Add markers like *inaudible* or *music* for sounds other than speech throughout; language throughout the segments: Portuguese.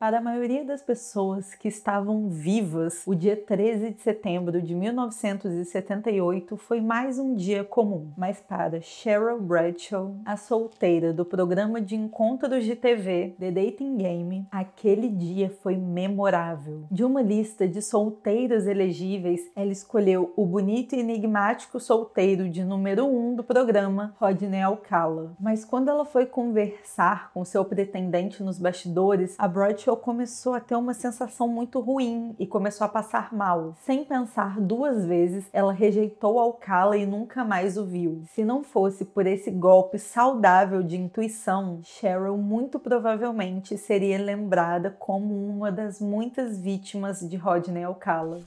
Para a maioria das pessoas que estavam vivas, o dia 13 de setembro de 1978 foi mais um dia comum. Mas para Cheryl Bradshaw, a solteira do programa de encontros de TV The Dating Game, aquele dia foi memorável. De uma lista de solteiros elegíveis, ela escolheu o bonito e enigmático solteiro de número 1 um do programa, Rodney Alcala. Mas quando ela foi conversar com seu pretendente nos bastidores, a Bradshaw Rachel começou a ter uma sensação muito ruim e começou a passar mal. Sem pensar duas vezes, ela rejeitou Alcala e nunca mais o viu. Se não fosse por esse golpe saudável de intuição, Cheryl muito provavelmente seria lembrada como uma das muitas vítimas de Rodney Alcala.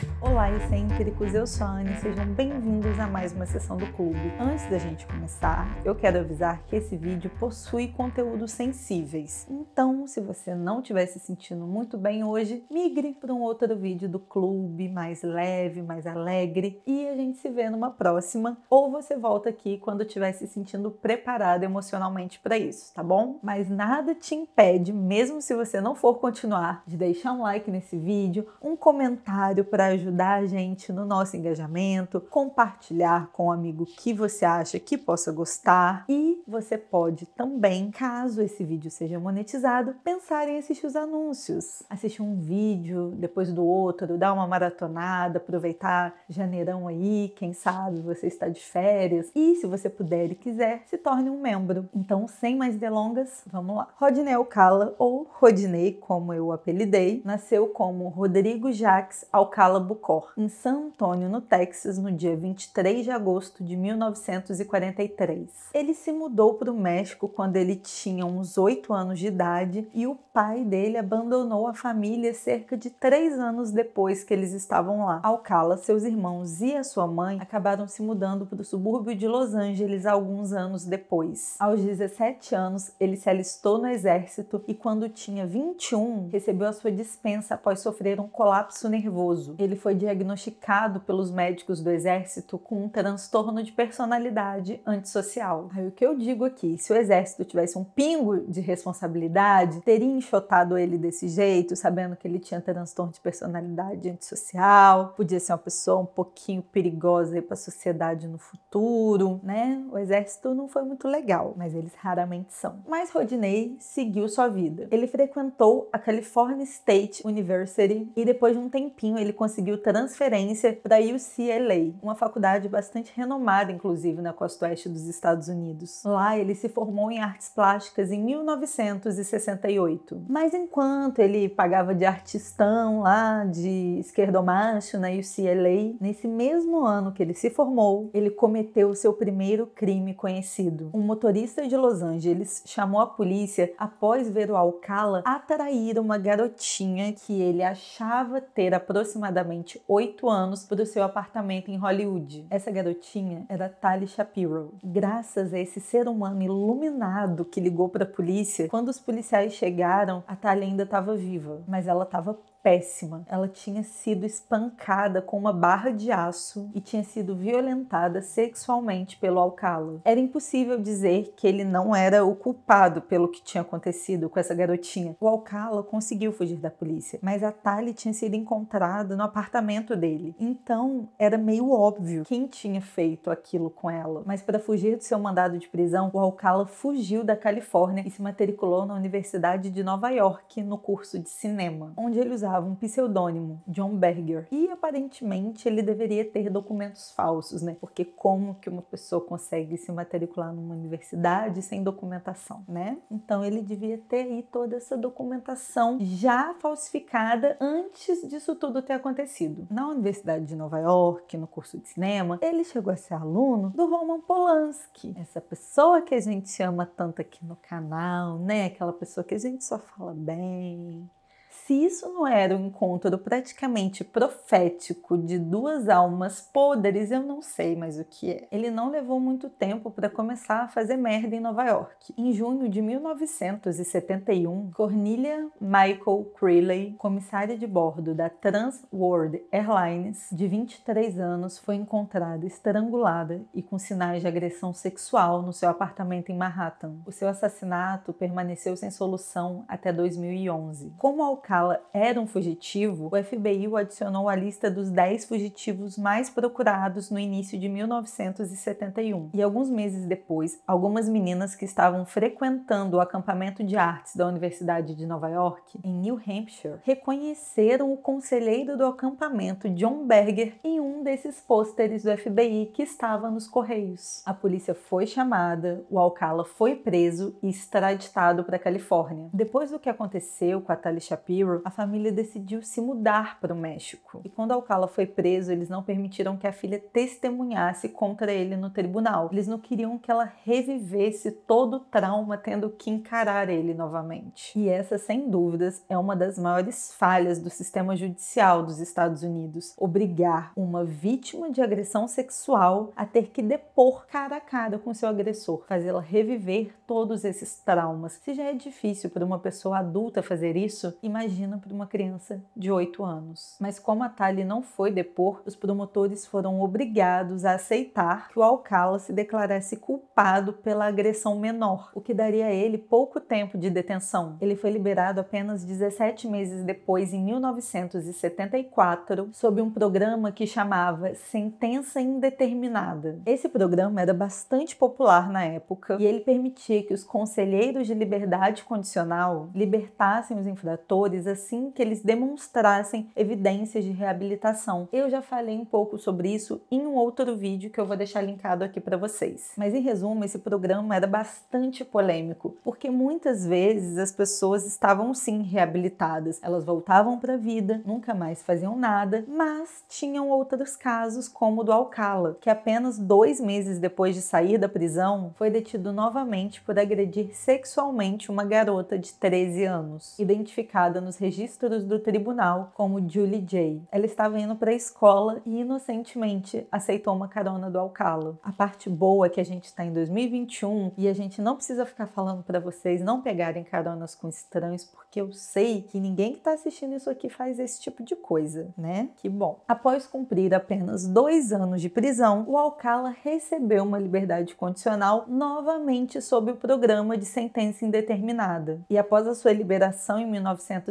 *laughs* Olá, excêntricos! Eu sou a Anne, sejam bem-vindos a mais uma sessão do clube. Antes da gente começar, eu quero avisar que esse vídeo possui conteúdos sensíveis. Então, se você não estiver se sentindo muito bem hoje, migre para um outro vídeo do clube, mais leve, mais alegre, e a gente se vê numa próxima. Ou você volta aqui quando estiver se sentindo preparado emocionalmente para isso, tá bom? Mas nada te impede, mesmo se você não for continuar, de deixar um like nesse vídeo, um comentário para ajudar ajudar a gente no nosso engajamento, compartilhar com um amigo que você acha que possa gostar e você pode também, caso esse vídeo seja monetizado, pensar em assistir os anúncios. Assistir um vídeo depois do outro, dar uma maratonada, aproveitar janeirão aí, quem sabe você está de férias. E se você puder e quiser, se torne um membro. Então, sem mais delongas, vamos lá. Rodney Alcala, ou Rodney, como eu apelidei, nasceu como Rodrigo Jacques Alcala Bucó em San Antônio, no Texas, no dia 23 de agosto de 1943. Ele se mudou para o México quando ele tinha uns 8 anos de idade e o pai dele abandonou a família cerca de 3 anos depois que eles estavam lá. Alcala, seus irmãos e a sua mãe acabaram se mudando para o subúrbio de Los Angeles alguns anos depois. Aos 17 anos, ele se alistou no exército e quando tinha 21, recebeu a sua dispensa após sofrer um colapso nervoso. Ele foi diagnosticado pelos médicos do exército com um transtorno de personalidade antissocial. Aí o que eu digo aqui, se o exército tivesse um pingo de responsabilidade, teria enxotado ele desse jeito, sabendo que ele tinha transtorno de personalidade antissocial, podia ser uma pessoa um pouquinho perigosa para a sociedade no futuro, né? O exército não foi muito legal, mas eles raramente são. Mas Rodney seguiu sua vida. Ele frequentou a California State University e depois de um tempinho ele conseguiu transferência para a UCLA, uma faculdade bastante renomada, inclusive, na costa oeste dos Estados Unidos. Lá ele se formou em artes plásticas em 1968. Mas enquanto ele pagava de artistão lá, de esquerdomacho na UCLA, nesse mesmo ano que ele se formou, ele cometeu seu primeiro crime conhecido. Um motorista de Los Angeles chamou a polícia após ver o Alcala atrair uma garotinha que ele achava ter aproximadamente oito anos para o seu apartamento em Hollywood. Essa garotinha era Tali Shapiro. Graças a esse ser humano iluminado que ligou para a polícia, quando os policiais chegaram, a Tali ainda estava viva, mas ela estava péssima. Ela tinha sido espancada com uma barra de aço e tinha sido violentada sexualmente pelo Alcala. Era impossível dizer que ele não era o culpado pelo que tinha acontecido com essa garotinha. O Alcala conseguiu fugir da polícia, mas a Tali tinha sido encontrada no apartamento dele. Então era meio óbvio quem tinha feito aquilo com ela. Mas para fugir do seu mandado de prisão, o Alcala fugiu da Califórnia e se matriculou na Universidade de Nova York no curso de cinema, onde ele usava usava um pseudônimo, John Berger. E aparentemente ele deveria ter documentos falsos, né? Porque como que uma pessoa consegue se matricular numa universidade sem documentação, né? Então ele devia ter aí toda essa documentação já falsificada antes disso tudo ter acontecido. Na Universidade de Nova York, no curso de cinema, ele chegou a ser aluno do Roman Polanski, essa pessoa que a gente ama tanto aqui no canal, né? Aquela pessoa que a gente só fala bem, Se isso não era um encontro praticamente profético de duas almas podres, eu não sei mais o que é. Ele não levou muito tempo para começar a fazer merda em Nova York. Em junho de 1971, Cornelia Michael Creeley, comissária de bordo da Trans World Airlines, de 23 anos, foi encontrada estrangulada e com sinais de agressão sexual no seu apartamento em Manhattan. O seu assassinato permaneceu sem solução até 2011. Como Alcala Alcala era um fugitivo, o FBI o adicionou à lista dos 10 fugitivos mais procurados no início de 1971. E alguns meses depois, algumas meninas que estavam frequentando o acampamento de artes da Universidade de Nova York, em New Hampshire, reconheceram o conselheiro do acampamento, John Berger, em um desses pôsteres do FBI que estava nos correios. A polícia foi chamada, o Alcala foi preso e extraditado para a Califórnia. Depois do que aconteceu com a Tali Shapiro, a família decidiu se mudar para o México. E quando Alcala foi preso, eles não permitiram que a filha testemunhasse contra ele no tribunal. Eles não queriam que ela revivesse todo o trauma tendo que encarar ele novamente. E essa, sem dúvidas, é uma das maiores falhas do sistema judicial dos Estados Unidos: obrigar uma vítima de agressão sexual a ter que depor cara a cara com seu agressor, fazê-la reviver todos esses traumas. Se já é difícil para uma pessoa adulta fazer isso, imagine imagina para uma criança de 8 anos. Mas como a Tali não foi depor, os promotores foram obrigados a aceitar que o Alcala se declarasse culpado pela agressão menor, o que daria a ele pouco tempo de detenção. Ele foi liberado apenas 17 meses depois, em 1974, sob um programa que chamava Sentença Indeterminada. Esse programa era bastante popular na época e ele permitia que os conselheiros de liberdade condicional libertassem os infratores assim que eles demonstrassem evidências de reabilitação. Eu já falei um pouco sobre isso em um outro vídeo que eu vou deixar linkado aqui para vocês. Mas em resumo, esse programa era bastante polêmico, porque muitas vezes as pessoas estavam sim reabilitadas, elas voltavam para a vida, nunca mais faziam nada, mas tinham outros casos, como o do Alcala, que apenas dois meses depois de sair da prisão foi detido novamente por agredir sexualmente uma garota de 13 anos, identificada nos registros do tribunal como Julie J. Ela estava indo para a escola e inocentemente aceitou uma carona do Alcala. A parte boa é que a gente está em 2021 e a gente não precisa ficar falando para vocês não pegarem caronas com estranhos, porque eu sei que ninguém que está assistindo isso aqui faz esse tipo de coisa, né? Que bom. Após cumprir apenas dois anos de prisão, o Alcala recebeu uma liberdade condicional novamente sob o programa de sentença indeterminada. E após a sua liberação em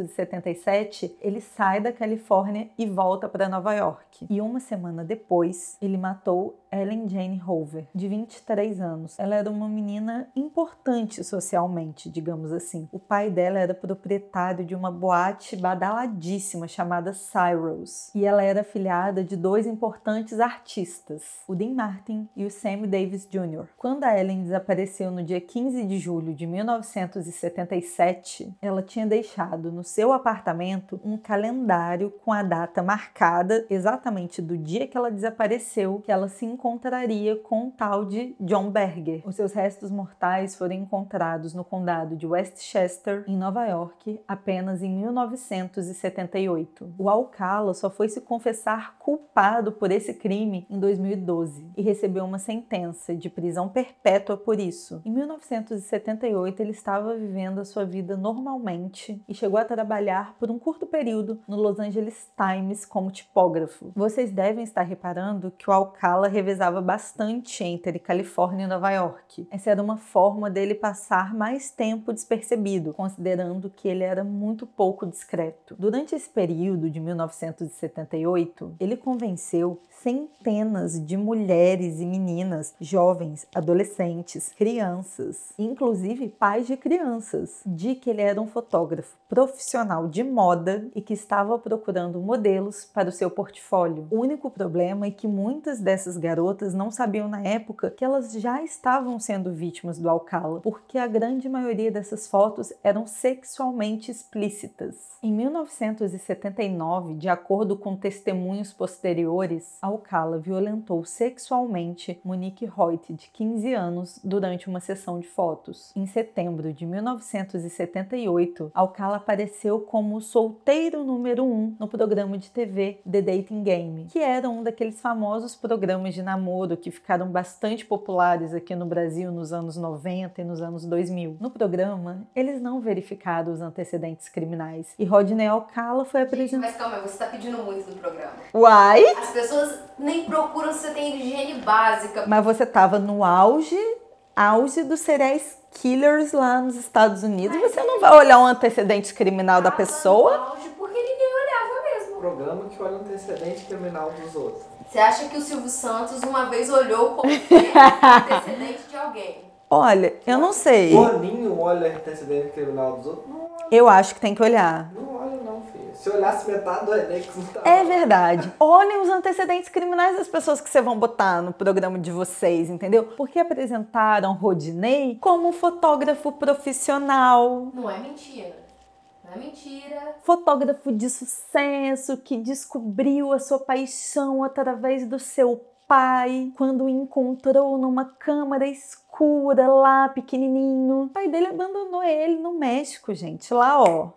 1970, 1977, ele sai da Califórnia e volta para Nova York. E uma semana depois, ele matou Ellen Jane Hoover, de 23 anos. Ela era uma menina importante socialmente, digamos assim. O pai dela era proprietário de uma boate badaladíssima chamada Cyrus, e ela era filhada de dois importantes artistas, o Dean Martin e o Sammy Davis Jr. Quando a Ellen desapareceu no dia 15 de julho de 1977, ela tinha deixado no seu apartamento um calendário com a data marcada exatamente do dia que ela desapareceu, que ela se encontraria com o tal de John Berger. Os seus restos mortais foram encontrados no condado de Westchester, em Nova York, apenas em 1978. O Alcala só foi se confessar culpado por esse crime em 2012 e recebeu uma sentença de prisão perpétua por isso. Em 1978, ele estava vivendo a sua vida normalmente e chegou a trabalhar por um curto período no Los Angeles Times como tipógrafo. Vocês devem estar reparando que o Alcala revezava bastante entre Califórnia e Nova York. Essa era uma forma dele passar mais tempo despercebido, considerando que ele era muito pouco discreto. Durante esse período de 1978, ele convenceu centenas de mulheres e meninas, jovens, adolescentes, crianças, inclusive pais de crianças, de que ele era um fotógrafo profissional de moda e que estava procurando modelos para o seu portfólio. O único problema é que muitas dessas garotas não sabiam na época que elas já estavam sendo vítimas do Alcala, porque a grande maioria dessas fotos eram sexualmente explícitas. Em 1979, de acordo com testemunhos posteriores, Alcala violentou sexualmente Monique Hoyt, de 15 anos, durante uma sessão de fotos. Em setembro de 1978, Alcala apareceu apareceu como solteiro número um no programa de TV The Dating Game, que era um daqueles famosos programas de namoro que ficaram bastante populares aqui no Brasil nos anos 90 e nos anos 2000. No programa, eles não verificaram os antecedentes criminais e Rodney Alcala foi apresentado. Mas calma, você tá pedindo muito no programa. Uai! As pessoas nem procuram se você tem higiene básica. Mas você tava no auge, auge dos cereais killers lá nos Estados Unidos. Mas você não vai olhar um antecedente criminal da pessoa? auge Porque ninguém olhava mesmo. Programa que olha o antecedente criminal dos outros. Você acha que o Silvio Santos uma vez olhou como o antecedente de alguém? Olha, eu não sei. Boninho olha o antecedente criminal dos outros? Não Eu acho que tem que olhar. não. Se olhasse metade do Enem, que não tá É verdade. Olhem os antecedentes criminais das pessoas que vocês vão botar no programa de vocês, entendeu? Porque apresentaram Rodinei como fotógrafo profissional, Não é mentira. Não é mentira. fotógrafo de sucesso que descobriu a sua paixão através do seu pai quando o encontrou numa câmara escura lá pequenininho. O pai dele abandonou ele no México, gente, lá ó.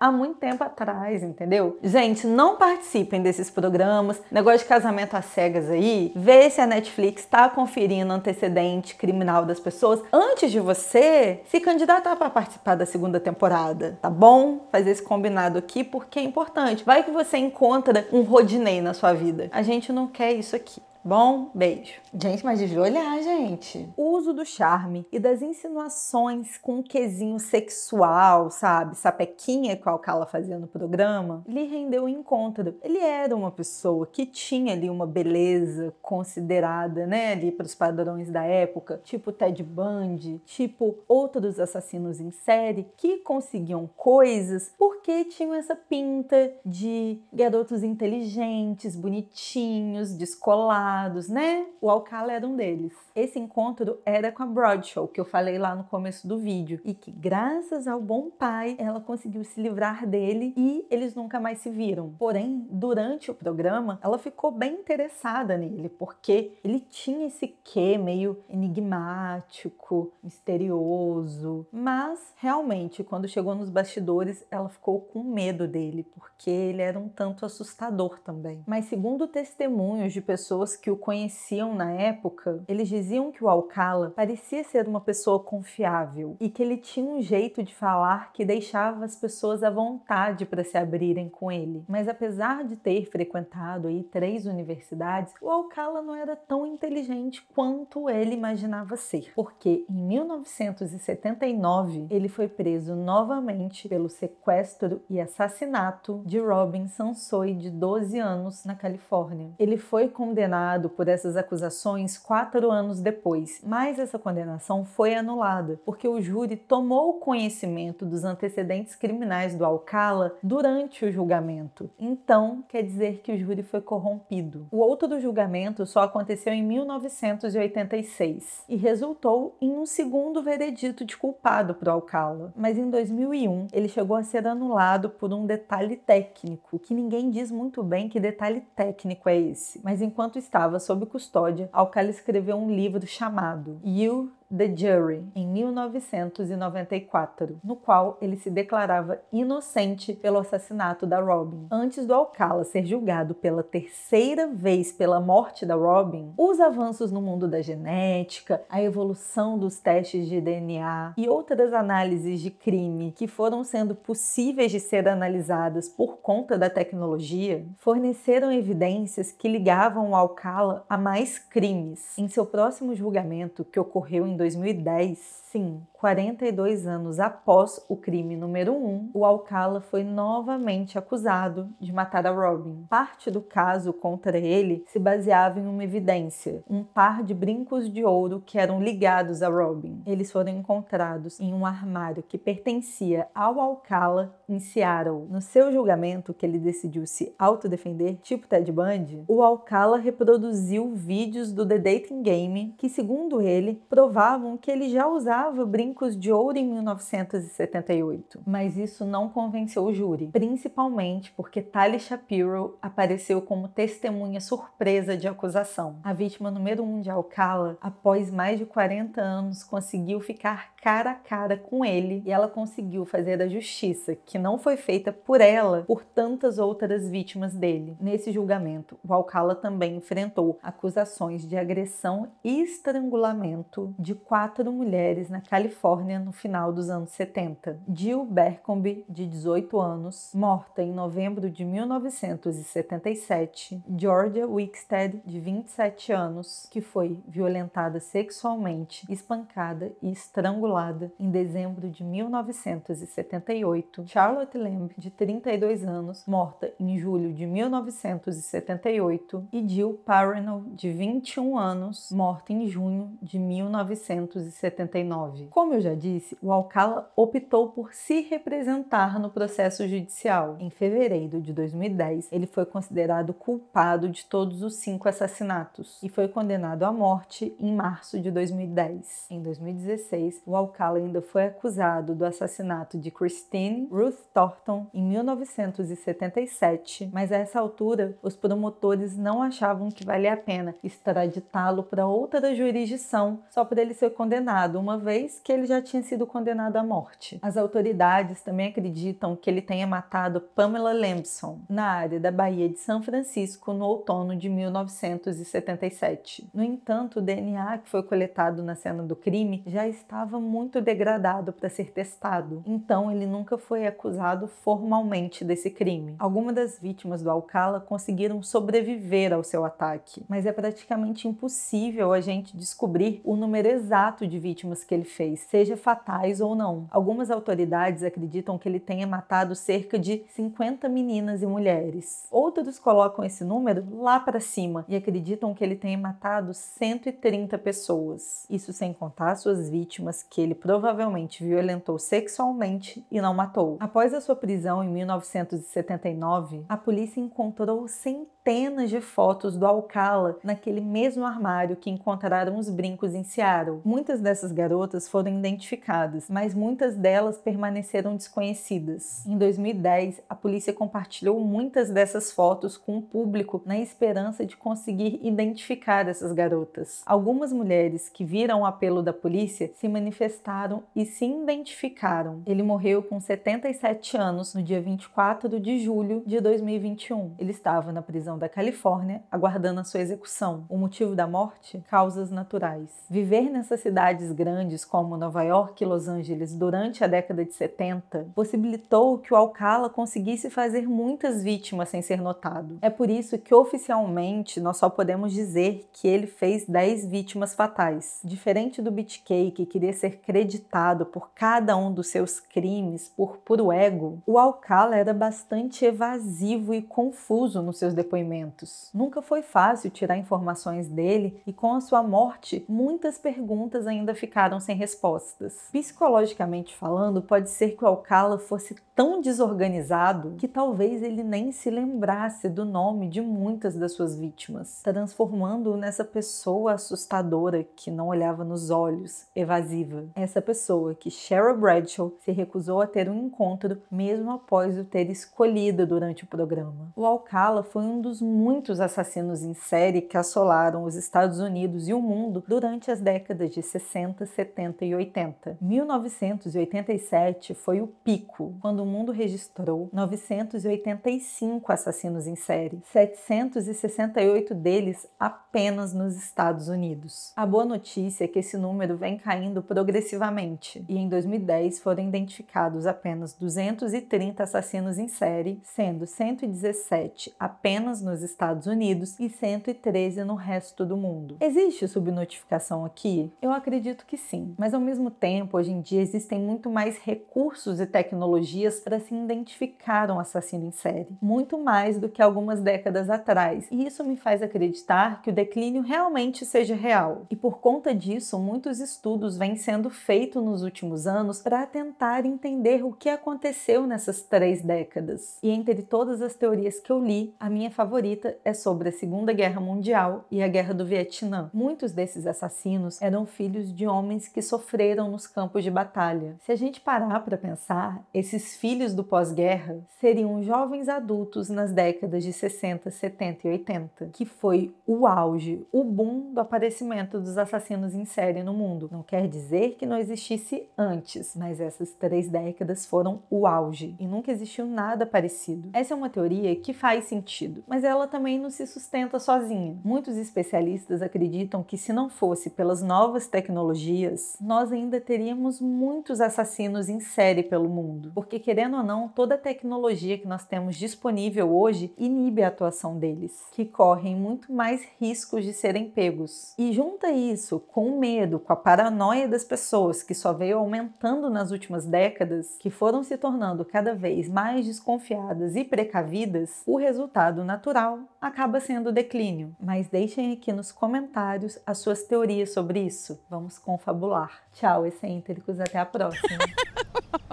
Há muito tempo atrás, entendeu? Gente, não participem desses programas. Negócio de casamento às cegas aí. Vê se a Netflix está conferindo antecedente criminal das pessoas antes de você se candidatar para participar da segunda temporada, tá bom? Fazer esse combinado aqui porque é importante. Vai que você encontra um Rodinei na sua vida. A gente não quer isso aqui. Bom, beijo. Gente, mas devia olhar, gente. O uso do charme e das insinuações com um quesinho sexual, sabe? Sapequinha que o Alcala fazia no programa, lhe rendeu um encontro. Ele era uma pessoa que tinha ali uma beleza considerada, né, ali para os padrões da época, tipo Ted Bundy, tipo outros assassinos em série que conseguiam coisas porque tinham essa pinta de garotos inteligentes, bonitinhos, descolados, né? O Alcala era um deles. Esse encontro era com a Bradshaw, que eu falei lá no começo do vídeo, e que graças ao bom pai, ela conseguiu se livrar dele e eles nunca mais se viram. Porém, durante o programa, ela ficou bem interessada nele, porque ele tinha esse quê meio enigmático, misterioso, mas realmente, quando chegou nos bastidores, ela ficou com medo dele, porque ele era um tanto assustador também. Mas segundo testemunhos de pessoas que o conheciam na época, eles diziam que o Alcala parecia ser uma pessoa confiável e que ele tinha um jeito de falar que deixava as pessoas à vontade para se abrirem com ele. Mas apesar de ter frequentado aí três universidades, o Alcala não era tão inteligente quanto ele imaginava ser, porque em 1979 ele foi preso novamente pelo sequestro e assassinato de Robin Sansoy, de 12 anos, na Califórnia. Ele foi condenado por essas acusações quatro anos depois, mas essa condenação foi anulada porque o júri tomou conhecimento dos antecedentes criminais do Alcala durante o julgamento. Então, quer dizer que o júri foi corrompido. O outro julgamento só aconteceu em 1986 e resultou em um segundo veredito de culpado para o Alcala. Mas em 2001 ele chegou a ser anulado por um detalhe técnico que ninguém diz muito bem que detalhe técnico é esse. Mas enquanto estava sob custódia, Alcala escreveu um livro chamado You The Jury, em 1994, no qual ele se declarava inocente pelo assassinato da Robin. Antes do Alcala ser julgado pela terceira vez pela morte da Robin, os avanços no mundo da genética, a evolução dos testes de DNA e outras análises de crime que foram sendo possíveis de ser analisadas por conta da tecnologia, forneceram evidências que ligavam o Alcala a mais crimes. Em seu próximo julgamento, que ocorreu em 2010, sim, 42 anos após o crime número 1, o Alcala foi novamente acusado de matar a Robin. Parte do caso contra ele se baseava em uma evidência, um par de brincos de ouro que eram ligados a Robin. Eles foram encontrados em um armário que pertencia ao Alcala em Seattle. No seu julgamento, que ele decidiu se autodefender, tipo Ted Bundy, o Alcala reproduziu vídeos do The Dating Game que, segundo ele, provavam que ele já usava brincos de ouro em 1978, mas isso não convenceu o júri, principalmente porque Tali Shapiro apareceu como testemunha surpresa de acusação. A vítima número um de Alcala, após mais de 40 anos, conseguiu ficar cara a cara com ele e ela conseguiu fazer a justiça, que não foi feita por ela, por tantas outras vítimas dele. Nesse julgamento, o Alcala também enfrentou acusações de agressão e estrangulamento de quatro mulheres na Califórnia no final dos anos 70. Jill Bercombe, de 18 anos, morta em novembro de 1977. Georgia Wickstead, de 27 anos, que foi violentada sexualmente, espancada e estrangulada em dezembro de 1978. Charlotte Lamb, de 32 anos, morta em julho de 1978. E Jill Parnell, de 21 anos, morta em junho de 1979. Como eu já disse, o Alcala optou por se representar no processo judicial. Em fevereiro de 2010, ele foi considerado culpado de todos os cinco assassinatos e foi condenado à morte em março de 2010. Em 2016, o Alcala ainda foi acusado do assassinato de Christine Ruth Thornton em 1977, mas a essa altura os promotores não achavam que valia a pena extraditá-lo para outra jurisdição só por ele ser condenado, uma vez que ele já tinha sido condenado à morte. As autoridades também acreditam que ele tenha matado Pamela Lambson na área da Baía de São Francisco no outono de 1977. No entanto, o DNA que foi coletado na cena do crime já estava muito degradado para ser testado, então ele nunca foi acusado formalmente desse crime. Algumas das vítimas do Alcala conseguiram sobreviver ao seu ataque, mas é praticamente impossível a gente descobrir o número exato de vítimas que ele fez, seja fatais ou não. Algumas autoridades acreditam que ele tenha matado cerca de 50 meninas e mulheres. Outros colocam esse número lá para cima e acreditam que ele tenha matado 130 pessoas. Isso sem contar suas vítimas que ele provavelmente violentou sexualmente e não matou. Após a sua prisão em 1979, a polícia encontrou centenas de fotos do Alcala naquele mesmo armário que encontraram os brincos em Seattle. Muitas dessas garotas foram identificadas, mas muitas delas permaneceram desconhecidas. Em 2010, a polícia compartilhou muitas dessas fotos com o público na esperança de conseguir identificar essas garotas. Algumas mulheres que viram o apelo da polícia se manifestaram e se identificaram. Ele morreu com 77 anos no dia 24 de julho de 2021. Ele estava na prisão da Califórnia aguardando a sua execução. O motivo da morte? Causas naturais. Viver nessas cidades grandes como Nova York e Los Angeles durante a década de 70 possibilitou que o Alcala conseguisse fazer muitas vítimas sem ser notado. É por isso que oficialmente nós só podemos dizer que ele fez 10 vítimas fatais. Diferente do BitK, que queria ser creditado por cada um dos seus crimes por puro ego, o Alcala era bastante evasivo e confuso nos seus depoimentos. Nunca foi fácil tirar informações dele e com a sua morte, muitas perguntas ainda ficaram sem respostas. Psicologicamente falando, pode ser que o Alcala fosse tão desorganizado que talvez ele nem se lembrasse do nome de muitas das suas vítimas, transformando-o nessa pessoa assustadora que não olhava nos olhos, evasiva. Essa pessoa que Cheryl Bradshaw se recusou a ter um encontro mesmo após o ter escolhido durante o programa. O Alcala foi um dos muitos assassinos em série que assolaram os Estados Unidos e o mundo durante as décadas de 60, 70 e 80. 1987 foi o pico, quando o mundo registrou 985 assassinos em série, 768 deles apenas nos Estados Unidos. A boa notícia é que esse número vem caindo progressivamente e em 2010 foram identificados apenas 230 assassinos em série, sendo 117 apenas nos Estados Unidos e 113 no resto do mundo. Existe subnotificação aqui? Eu acredito que sim, mas ao mesmo tempo, hoje em dia existem muito mais recursos e tecnologias para se identificar um assassino em série, muito mais do que algumas décadas atrás. E isso me faz acreditar que o declínio realmente seja real. E por conta disso, muitos estudos vêm sendo feitos nos últimos anos para tentar entender o que aconteceu nessas três décadas. E entre todas as teorias que eu li, a minha favorita é sobre a Segunda Guerra Mundial e a Guerra do Vietnã. Muitos desses assassinos eram filhos de homens que sofreram nos campos de batalha. Se a gente parar para pensar, esses filhos do pós-guerra seriam jovens adultos nas décadas de 60, 70 e 80, que foi o auge, o boom do aparecimento dos assassinos em série no mundo. Não quer dizer que não existisse antes, mas essas três décadas foram o auge e nunca existiu nada parecido. Essa é uma teoria que faz sentido, mas ela também não se sustenta sozinha. Muitos especialistas acreditam que se não fosse pelas novas tecnologias, nós ainda teríamos muitos assassinos em série pelo mundo, porque querendo ou não, toda a tecnologia que nós temos disponível hoje inibe a atuação deles, que correm muito mais riscos de serem pegos. E junta isso com o medo, com a paranoia das pessoas que só veio aumentando nas últimas décadas, que foram se tornando cada vez mais desconfiadas e precavidas, o resultado natural acaba sendo declínio. Mas deixem aqui nos comentários as suas teorias sobre isso. Vamos confabular. Tchau, excêntricos, até a próxima.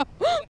*laughs*